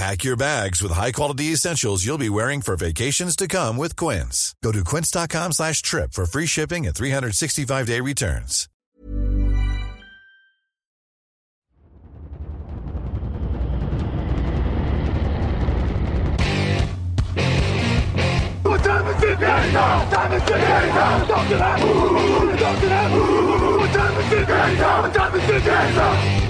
Pack your bags with high-quality essentials you'll be wearing for vacations to come with Quince. Go to quince.com slash trip for free shipping and 365-day returns. What time is it? Time is it time is it time is it?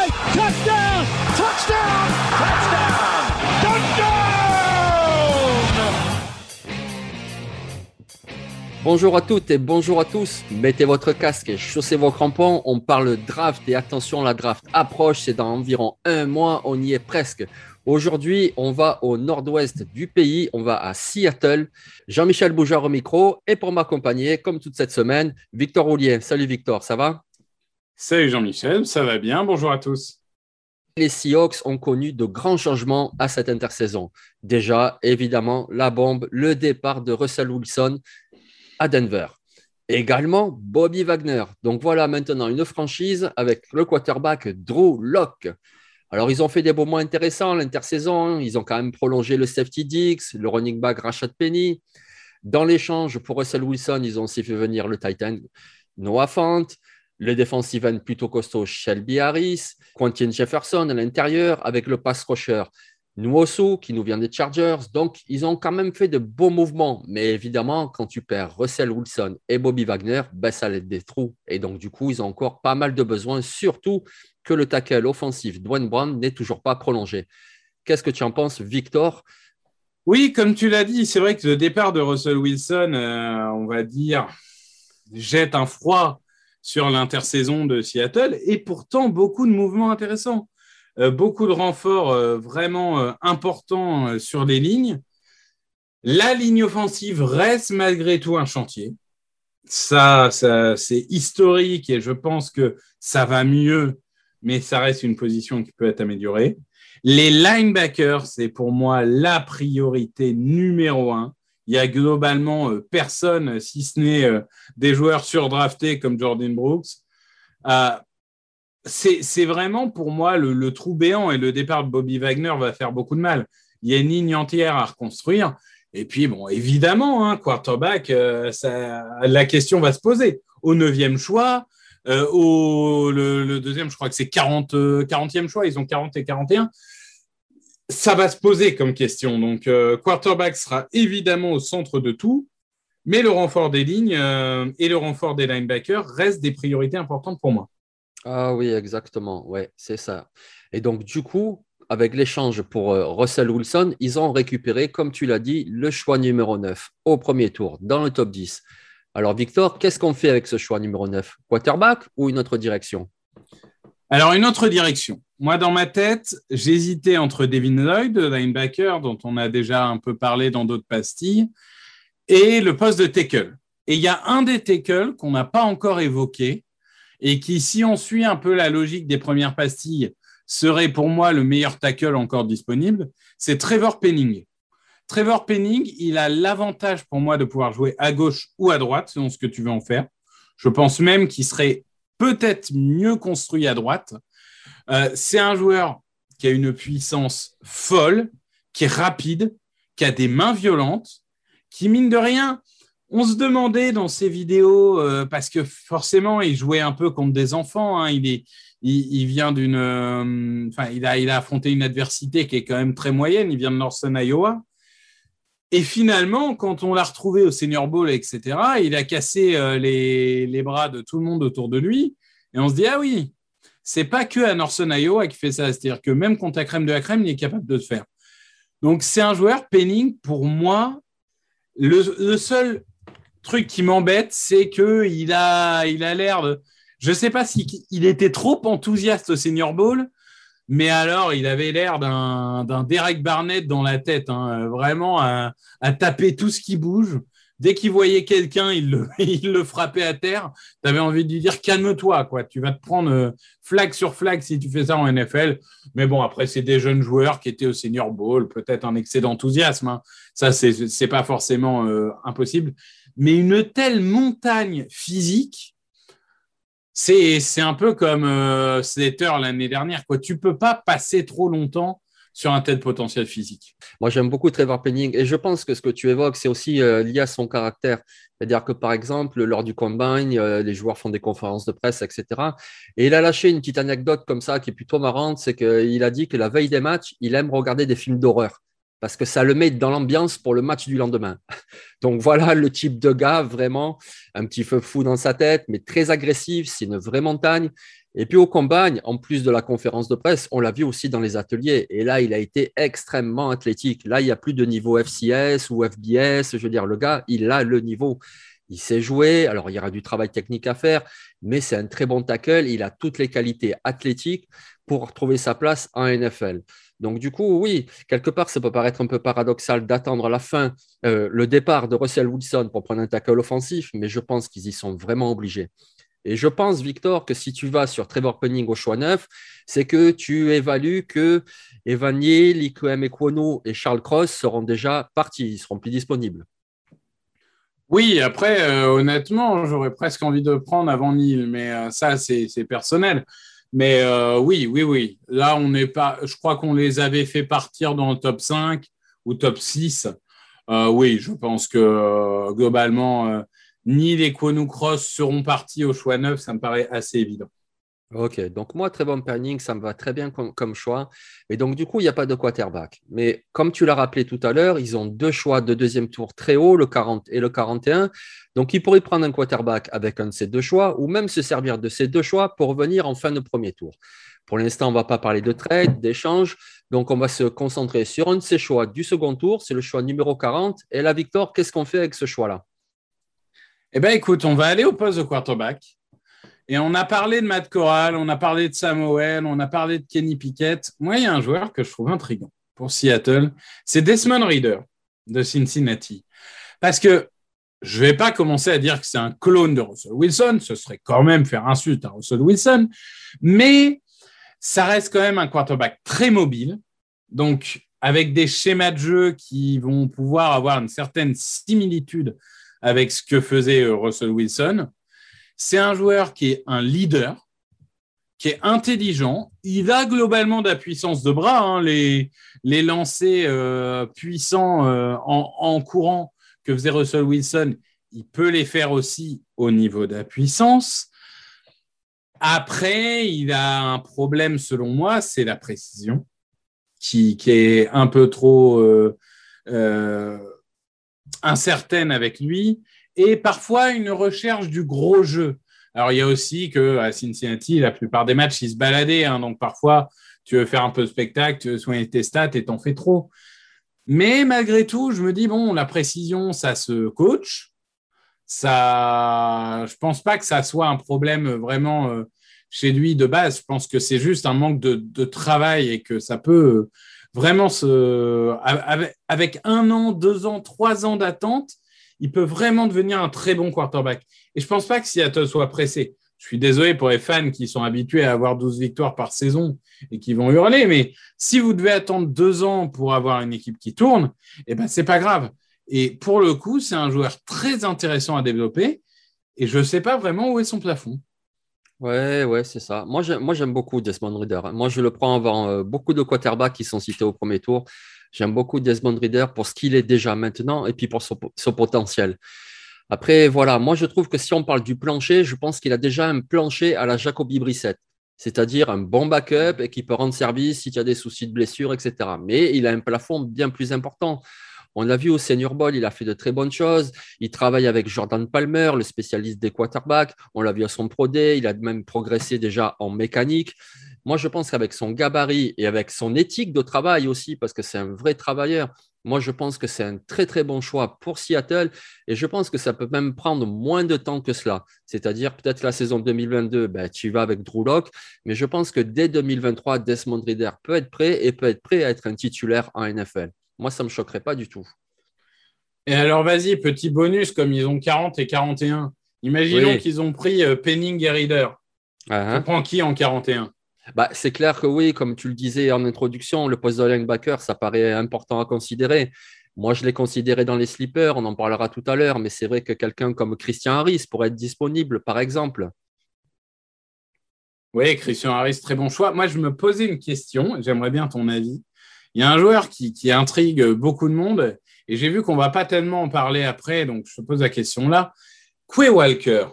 Bonjour à toutes et bonjour à tous. Mettez votre casque et chaussez vos crampons. On parle draft et attention, la draft approche. C'est dans environ un mois. On y est presque. Aujourd'hui, on va au nord-ouest du pays. On va à Seattle. Jean-Michel Boujard au micro. Et pour m'accompagner, comme toute cette semaine, Victor Roulier. Salut Victor, ça va? Salut Jean-Michel, ça va bien Bonjour à tous. Les Seahawks ont connu de grands changements à cette intersaison. Déjà, évidemment, la bombe, le départ de Russell Wilson Denver. Également, Bobby Wagner. Donc voilà maintenant une franchise avec le quarterback Drew Locke. Alors, ils ont fait des moments intéressants l'intersaison. hein. Ils ont quand même prolongé le safety Dix, le running back Rashad Penny. Dans l'échange pour Russell Wilson, ils ont aussi fait venir le Titan Noah Fant, le defensive end plutôt costaud Shelby Harris, Quentin Jefferson à l'intérieur avec le pass rusher Nwosu qui nous vient des Chargers. Donc, ils ont quand même fait de beaux mouvements. Mais évidemment, quand tu perds Russell Wilson et Bobby Wagner, ben, ça laisse des trous. Et donc, du coup, ils ont encore pas mal de besoins, surtout que le tackle offensif Dwayne Brown n'est toujours pas prolongé. Qu'est-ce que tu en penses, Victor? Oui, comme tu l'as dit, c'est vrai que le départ de Russell Wilson, euh, on va dire, jette un froid sur l'intersaison de Seattle et pourtant beaucoup de mouvements intéressants. Euh, beaucoup de renforts euh, vraiment euh, importants sur les lignes. La ligne offensive reste malgré tout un chantier. Ça, ça c'est historique et je pense que ça va mieux, mais ça reste une position qui peut être améliorée. Les linebackers, c'est pour moi la priorité numéro un. Il y a globalement personne, si ce n'est des joueurs surdraftés comme Jordan Brooks. Euh, c'est vraiment pour moi le, trou béant et le départ de Bobby Wagner va faire beaucoup de mal. Il y a une ligne entière à reconstruire. Et puis, évidemment, hein, quarterback, euh, la question va se poser. Au neuvième choix, euh, au deuxième, je crois que c'est 40, euh, 40e choix, ils ont 40 et 41. Ça va se poser comme question. Donc, euh, quarterback sera évidemment au centre de tout, mais le renfort des lignes euh, et le renfort des linebackers restent des priorités importantes pour moi. Ah oui, exactement. Ouais, c'est ça. Et donc, du coup, avec l'échange pour euh, Russell Wilson, ils ont récupéré, comme tu l'as dit, le choix numéro 9 au premier tour, dans le top 10. Alors, Victor, qu'est-ce qu'on fait avec ce choix numéro 9 Quarterback ou une autre direction? Alors, une autre direction. Moi, dans ma tête, j'hésitais entre Devin Lloyd, linebacker, dont on a déjà un peu parlé dans d'autres pastilles, et le poste de tackle. Et il y a un des tackles qu'on n'a pas encore évoqué, et qui, si on suit un peu la logique des premières pastilles, serait pour moi le meilleur tackle encore disponible, c'est Trevor Penning. Trevor Penning, il a l'avantage pour moi de pouvoir jouer à gauche ou à droite, selon ce que tu veux en faire. Je pense même qu'il serait peut-être mieux construit à droite. Euh, c'est un joueur qui a une puissance folle, qui est rapide, qui a des mains violentes, qui, mine de rien, on se demandait dans ces vidéos, euh, parce que forcément, il jouait un peu contre des enfants. Hein, il, est, il, vient d'une. Euh, enfin, il, a, il affronté une adversité qui est quand même très moyenne. Il vient de Northern Iowa. Et finalement, quand on l'a retrouvé au Senior Bowl, etc., il a cassé euh, les, les, bras de tout le monde autour de lui. Et on se dit, ah oui, c'est pas que à Northern Iowa qui fait ça. C'est-à-dire que même contre la crème de la crème, il est capable de le faire. Donc, c'est un joueur, Penning, pour moi, le, seul truc qui m'embête, c'est qu'il a, il a l'air de. Je ne sais pas s'il il était trop enthousiaste au Senior Bowl, mais alors il avait l'air d'un Derek Barnett dans la tête, hein, vraiment à, taper tout ce qui bouge. Dès qu'il voyait quelqu'un, il le, il le frappait à terre. Tu avais envie de lui dire calme-toi, quoi. Tu vas te prendre euh, flag sur flag si tu fais ça en NFL. Mais bon, après, c'est des jeunes joueurs qui étaient au Senior Bowl, peut-être un excès d'enthousiasme. Hein. Ça, c'est pas forcément euh, impossible. Mais une telle montagne physique, c'est un peu comme euh, Slater l'année dernière. Quoi. Tu peux pas passer trop longtemps sur un tel potentiel physique. Moi, j'aime beaucoup Trevor Penning et je pense que ce que tu évoques, c'est aussi euh, lié à son caractère. C'est-à-dire que, par exemple, lors du combine, euh, les joueurs font des conférences de presse, etc. Et il a lâché une petite anecdote comme ça qui est plutôt marrante, c'est qu'il a dit que la veille des matchs, il aime regarder des films d'horreur parce que ça le met dans l'ambiance pour le match du lendemain. Donc voilà le type de gars, vraiment, un petit feu fou dans sa tête, mais très agressif, c'est une vraie montagne. Et puis au Combagne, en plus de la conférence de presse, on l'a vu aussi dans les ateliers. Et là, il a été extrêmement athlétique. Là, il n'y a plus de niveau FCS ou FBS. Je veux dire, le gars, il a le niveau. Il sait jouer. Alors, il y aura du travail technique à faire, mais c'est un très bon tackle. Il a toutes les qualités athlétiques pour trouver sa place en NFL. Donc, du coup, oui, quelque part, ça peut paraître un peu paradoxal d'attendre la fin, euh, le départ de Russell Wilson pour prendre un tackle offensif, mais je pense qu'ils y sont vraiment obligés. Et je pense, Victor, que si tu vas sur Trevor Penning au choix 9, c'est que tu évalues que Evanier, Liquem Equono et Charles Cross seront déjà partis, ils seront plus disponibles. Oui, après, euh, honnêtement, j'aurais presque envie de prendre avant Neil, mais euh, ça, c'est personnel. Mais euh, oui, oui, oui. Là, on n'est pas. Je crois qu'on les avait fait partir dans le top 5 ou top 6. Euh, oui, je pense que euh, globalement, ni les Cross seront partis au choix 9, ça me paraît assez évident. Ok, donc moi, très bon planning, ça me va très bien comme, choix. Et donc, du coup, il n'y a pas de quarterback. Mais comme tu l'as rappelé tout à l'heure, ils ont deux choix de deuxième tour très haut, le 40 et le 41. Donc, ils pourraient prendre un quarterback avec un de ces deux choix ou même se servir de ces deux choix pour venir en fin de premier tour. Pour l'instant, on ne va pas parler de trade, d'échange. Donc, on va se concentrer sur un de ces choix du second tour. C'est le choix numéro 40. Et là, Victor, qu'est-ce qu'on fait avec ce choix-là? Eh bien, écoute, on va aller au poste de quarterback. Et on a parlé de Matt Corral, on a parlé de Samuel, on a parlé de Kenny Pickett. Moi, il y a un joueur que je trouve intriguant pour Seattle. C'est Desmond Reader de Cincinnati. Parce que je ne vais pas commencer à dire que c'est un clone de Russell Wilson. Ce serait quand même faire insulte à Russell Wilson. Mais ça reste quand même un quarterback très mobile. Donc, avec des schémas de jeu qui vont pouvoir avoir une certaine similitude avec ce que faisait euh, Russell Wilson. C'est un joueur qui est un leader, qui est intelligent. Il a globalement de la puissance de bras. Hein. les, les lancers euh, puissants euh, en, courant que faisait Russell Wilson, il peut les faire aussi au niveau de la puissance. Après, il a un problème, selon moi, c'est la précision, qui, est un peu trop euh, incertaine avec lui et parfois une recherche du gros jeu. Alors, il y a aussi que à Cincinnati, la plupart des matchs, ils se baladaient. Hein, donc, parfois, tu veux faire un peu de spectacle, tu veux soigner tes stats et t'en fais trop. Mais malgré tout, je me dis, bon, la précision, ça se coach. Ça, je pense pas que ça soit un problème vraiment euh, chez lui de base. Je pense que c'est juste un manque de, travail et que ça peut vraiment se, avec un an, deux ans, trois ans d'attente, il peut vraiment devenir un très bon quarterback. Et je ne pense pas que Seattle soit pressé. Je suis désolé pour les fans qui sont habitués à avoir 12 victoires par saison et qui vont hurler, mais si vous devez attendre deux ans pour avoir une équipe qui tourne, eh ben, pas grave. Et pour le coup, c'est un joueur très intéressant à développer et je ne sais pas vraiment où est son plafond. Ouais, ouais, c'est ça. Moi, j'aime beaucoup Desmond Reader. Moi, je le prends avant euh, beaucoup de quarterbacks qui sont cités au premier tour. J'aime beaucoup Desmond Reader pour ce qu'il est déjà maintenant et puis pour son, potentiel. Après, voilà, moi je trouve que si on parle du plancher, je pense qu'il a déjà un plancher à la Jacoby Brissett, c'est-à-dire un bon backup et qui peut rendre service si tu as des soucis de blessure, etc. Mais il a un plafond bien plus important. On l'a vu au Senior Bowl, il a fait de très bonnes choses. Il travaille avec Jordan Palmer, le spécialiste des quarterbacks. On l'a vu à son Pro Day, il a même progressé déjà en mécanique. Moi, je pense qu'avec son gabarit et avec son éthique de travail aussi, parce que c'est un vrai travailleur, moi, je pense que c'est un très, très bon choix pour Seattle et je pense que ça peut même prendre moins de temps que cela. C'est-à-dire, peut-être la saison 2022, ben, tu vas avec Drew Locke, mais je pense que dès 2023, Desmond Reader peut être prêt et peut être prêt à être un titulaire en NFL. Moi, ça ne me choquerait pas du tout. Et alors, vas-y, petit bonus, comme ils ont 40 et 41. Imaginons qu'ils ont pris euh, Penning et Reader. Uh Tu prends qui en 41 bah, c'est clair que oui, comme tu le disais en introduction, le poste de linebacker, ça paraît important à considérer. Moi, je l'ai considéré dans les slippers, on en parlera tout à l'heure, mais c'est vrai que quelqu'un comme Christian Harris pourrait être disponible, par exemple. Oui, Christian Harris, très bon choix. Moi, je me posais une question, j'aimerais bien ton avis. Il y a un joueur qui, intrigue beaucoup de monde, et j'ai vu qu'on ne va pas tellement en parler après, donc je te pose la question là. Quay Walker,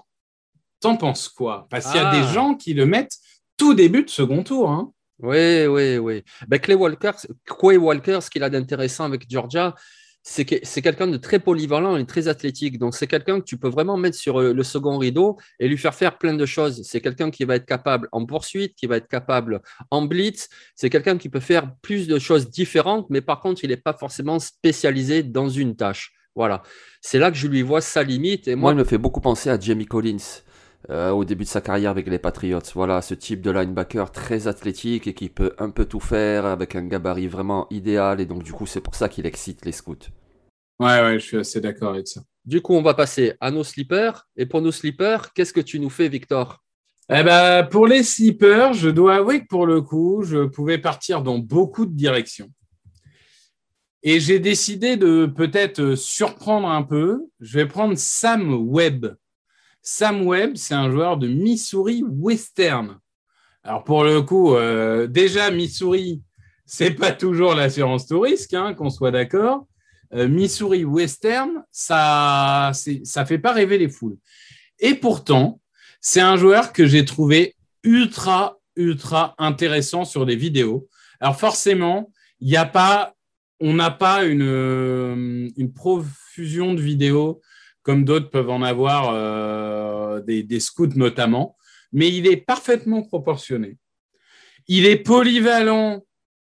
t'en penses quoi? Parce qu'il y a des ah. gens qui le mettent tout début de second tour. Hein. Oui, oui, oui. Ben, Clay Walker, Quay Walker, ce qu'il a d'intéressant avec Georgia, c'est que c'est quelqu'un de très polyvalent et très athlétique. Donc, c'est quelqu'un que tu peux vraiment mettre sur euh, le second rideau et lui faire faire plein de choses. C'est quelqu'un qui va être capable en poursuite, qui va être capable en blitz. C'est quelqu'un qui peut faire plus de choses différentes, mais par contre, il n'est pas forcément spécialisé dans une tâche. Voilà. C'est là que je lui vois sa limite. Et moi, moi il me fait beaucoup penser à Jamie Collins. Euh, au début de sa carrière avec les Patriots. Voilà, ce type de linebacker très athlétique et qui peut un peu tout faire avec un gabarit vraiment idéal. Et donc, du coup, c'est pour ça qu'il excite les scouts. Ouais, ouais, je suis assez d'accord avec ça. Du coup, on va passer à nos slippers. Et pour nos slippers, qu'est-ce que tu nous fais, Victor? Eh ben, pour les slippers, je dois avouer que pour le coup, je pouvais partir dans beaucoup de directions. Et j'ai décidé de peut-être surprendre un peu. Je vais prendre Sam Webb Sam Webb, c'est un joueur de Missouri Western. Alors pour le coup, euh, déjà Missouri, c'est pas toujours l'assurance tout hein, qu'on soit d'accord. Euh, Missouri Western, ça, ça fait pas rêver les foules. Et pourtant, c'est un joueur que j'ai trouvé ultra, ultra intéressant sur des vidéos. Alors forcément, il n'y a pas, on n'a pas une, euh, une profusion de vidéos comme d'autres peuvent en avoir, euh, des, scouts notamment, mais il est parfaitement proportionné. Il est polyvalent,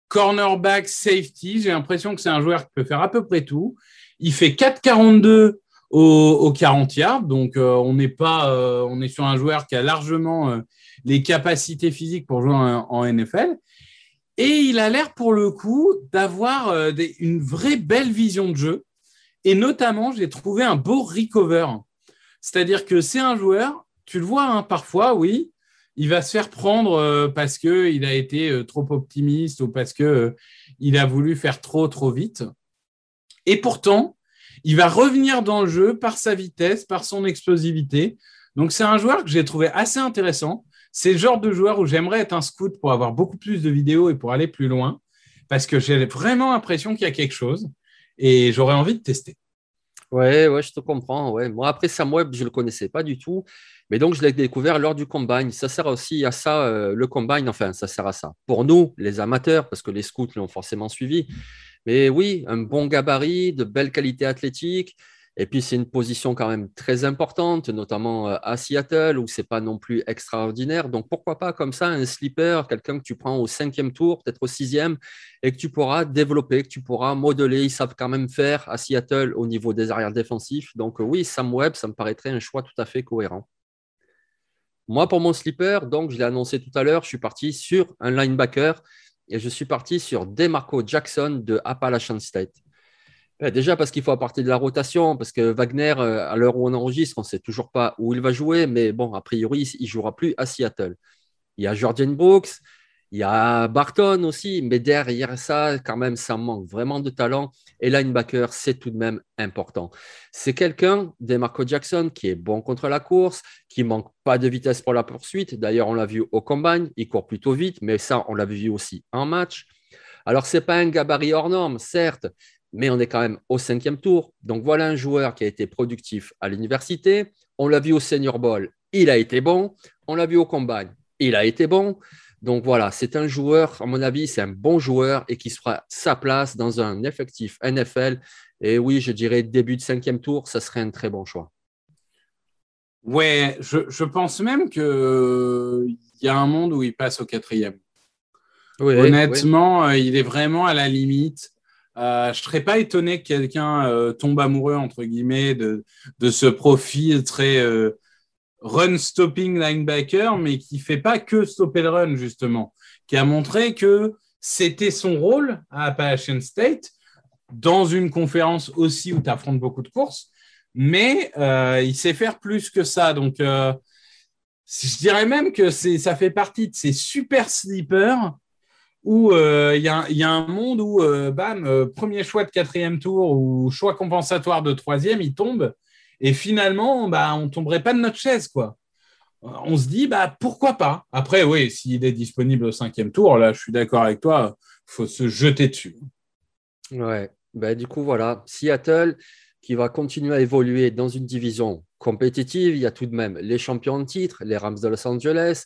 cornerback, safety. J'ai l'impression que c'est un joueur qui peut faire à peu près tout. Il fait 4,42 au, au 40 yards, donc euh, on n'est pas, euh, on est sur un joueur qui a largement les capacités physiques pour jouer en, NFL. Et il a l'air pour le coup d'avoir une vraie belle vision de jeu. Et notamment, j'ai trouvé un beau recover. C'est-à-dire que c'est un joueur, tu le vois hein, parfois, oui, il va se faire prendre euh, parce qu'il a été euh, trop optimiste ou parce qu'il euh, a voulu faire trop, trop vite. Et pourtant, il va revenir dans le jeu par sa vitesse, par son explosivité. Donc, c'est un joueur que j'ai trouvé assez intéressant. C'est le genre de joueur où j'aimerais être un scout pour avoir beaucoup plus de vidéos et pour aller plus loin, parce que j'ai vraiment l'impression qu'il y a quelque chose et j'aurais envie de tester. Ouais, ouais, je te comprends. Ouais. Moi, après Sam Webb, je ne le connaissais pas du tout. Mais donc, je l'ai découvert lors du combine. Ça sert aussi à ça, euh, le combine. Enfin, ça sert à ça. Pour nous, les amateurs, parce que les scouts l'ont forcément suivi. Mais oui, un bon gabarit, de belles qualités athlétiques. Et puis, c'est une position quand même très importante, notamment euh, à Seattle, où c'est pas non plus extraordinaire. Donc, pourquoi pas comme ça, un sleeper, quelqu'un que tu prends au cinquième tour, peut-être au sixième, et que tu pourras développer, que tu pourras modeler. Ils savent quand même faire à Seattle au niveau des arrières défensifs. Donc, oui, Sam Webb, ça me paraîtrait un choix tout à fait cohérent. Moi, pour mon sleeper, donc, je l'ai annoncé tout à l'heure, je suis parti sur un linebacker et je suis parti sur DeMarco Jackson de Appalachian State. Déjà parce qu'il faut apporter de la rotation, parce que Wagner, euh, à l'heure où on enregistre, on ne sait toujours pas où il va jouer, mais bon, a priori, il ne jouera plus à Seattle. Il y a Jordan Brooks, il y a Barton aussi, mais derrière ça, quand même, ça manque vraiment de talent. Et linebacker, c'est tout de même important. C'est quelqu'un, Marco Jackson, qui est bon contre la course, qui manque pas de vitesse pour la poursuite. D'ailleurs, on l'a vu au combine, il court plutôt vite, mais ça, on l'a vu aussi en match. Alors, ce n'est pas un gabarit hors norme, certes, mais on est quand même au cinquième tour. Donc, voilà un joueur qui a été productif à l'université. On l'a vu au Senior Bowl, il a été bon. On l'a vu au Combine, il a été bon. Donc voilà, c'est un joueur, à mon avis, c'est un bon joueur et qui sera sa place dans un effectif NFL. Et oui, je dirais début de cinquième tour, ça serait un très bon choix. Ouais, je, pense même qu'il y a un monde où il passe au quatrième. Honnêtement, euh, il est vraiment à la limite. Euh, je ne serais pas étonné que quelqu'un euh, tombe amoureux, entre guillemets, de, ce profil très run-stopping linebacker, mais qui fait pas que stopper le run, justement, qui a montré que c'était son rôle à Appalachian State, dans une conférence aussi où tu affrontes beaucoup de courses, mais euh, il sait faire plus que ça. Donc, euh, je dirais même que ça fait partie de ces super sleepers où euh, il y, a un monde où, bam, premier choix de quatrième tour ou choix compensatoire de troisième, il tombe. Et finalement, bah, on tomberait pas de notre chaise, quoi. On se dit, bah, pourquoi pas? Après, oui, s'il est disponible au cinquième tour, là, je suis d'accord avec toi, il faut se jeter dessus. Ouais, bah, du coup, voilà, Seattle qui va continuer à évoluer dans une division compétitive. Il y a tout de même les champions de titre, les Rams de Los Angeles.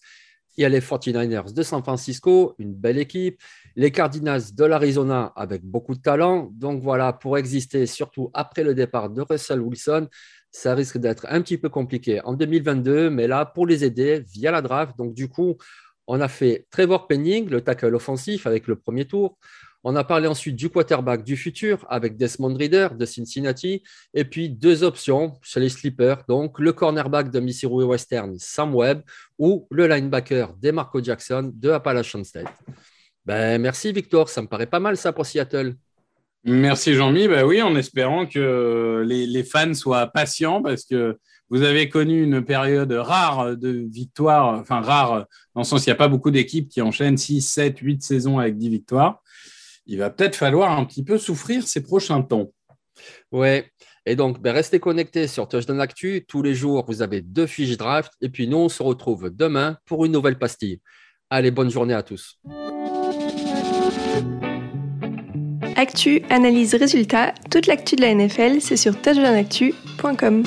Il y a les 49ers de San Francisco, une belle équipe. Les Cardinals de l'Arizona avec beaucoup de talent. Donc voilà, pour exister, surtout après le départ de Russell Wilson, ça risque d'être un petit peu compliqué en 2022, mais là, pour les aider via la draft. Donc, du coup, on a fait Trevor Penning, le tackle offensif avec le premier tour. On a parlé ensuite du quarterback du futur avec Desmond Reader de Cincinnati. Et puis deux options chez les sleepers, donc le cornerback de Missouri Western, Sam Webb, ou le linebacker DeMarco Jackson de Appalachian State. Ben, merci Victor, ça me paraît pas mal ça pour Seattle. Merci Jean-Mi. Ben oui, en espérant que les, fans soient patients parce que vous avez connu une période rare de victoires, enfin rare dans le sens il n'y a pas beaucoup d'équipes qui enchaînent 6, 7, 8 saisons avec 10 victoires. Il va peut-être falloir un petit peu souffrir ces prochains temps. Ouais, et donc ben, restez connectés sur Touchdown Actu. Tous les jours, vous avez deux fiches draft. Et puis nous, on se retrouve demain pour une nouvelle pastille. Allez, bonne journée à tous. Actu, analyse, résultat, toute l'actu de la NFL, c'est sur touchdownactu.com.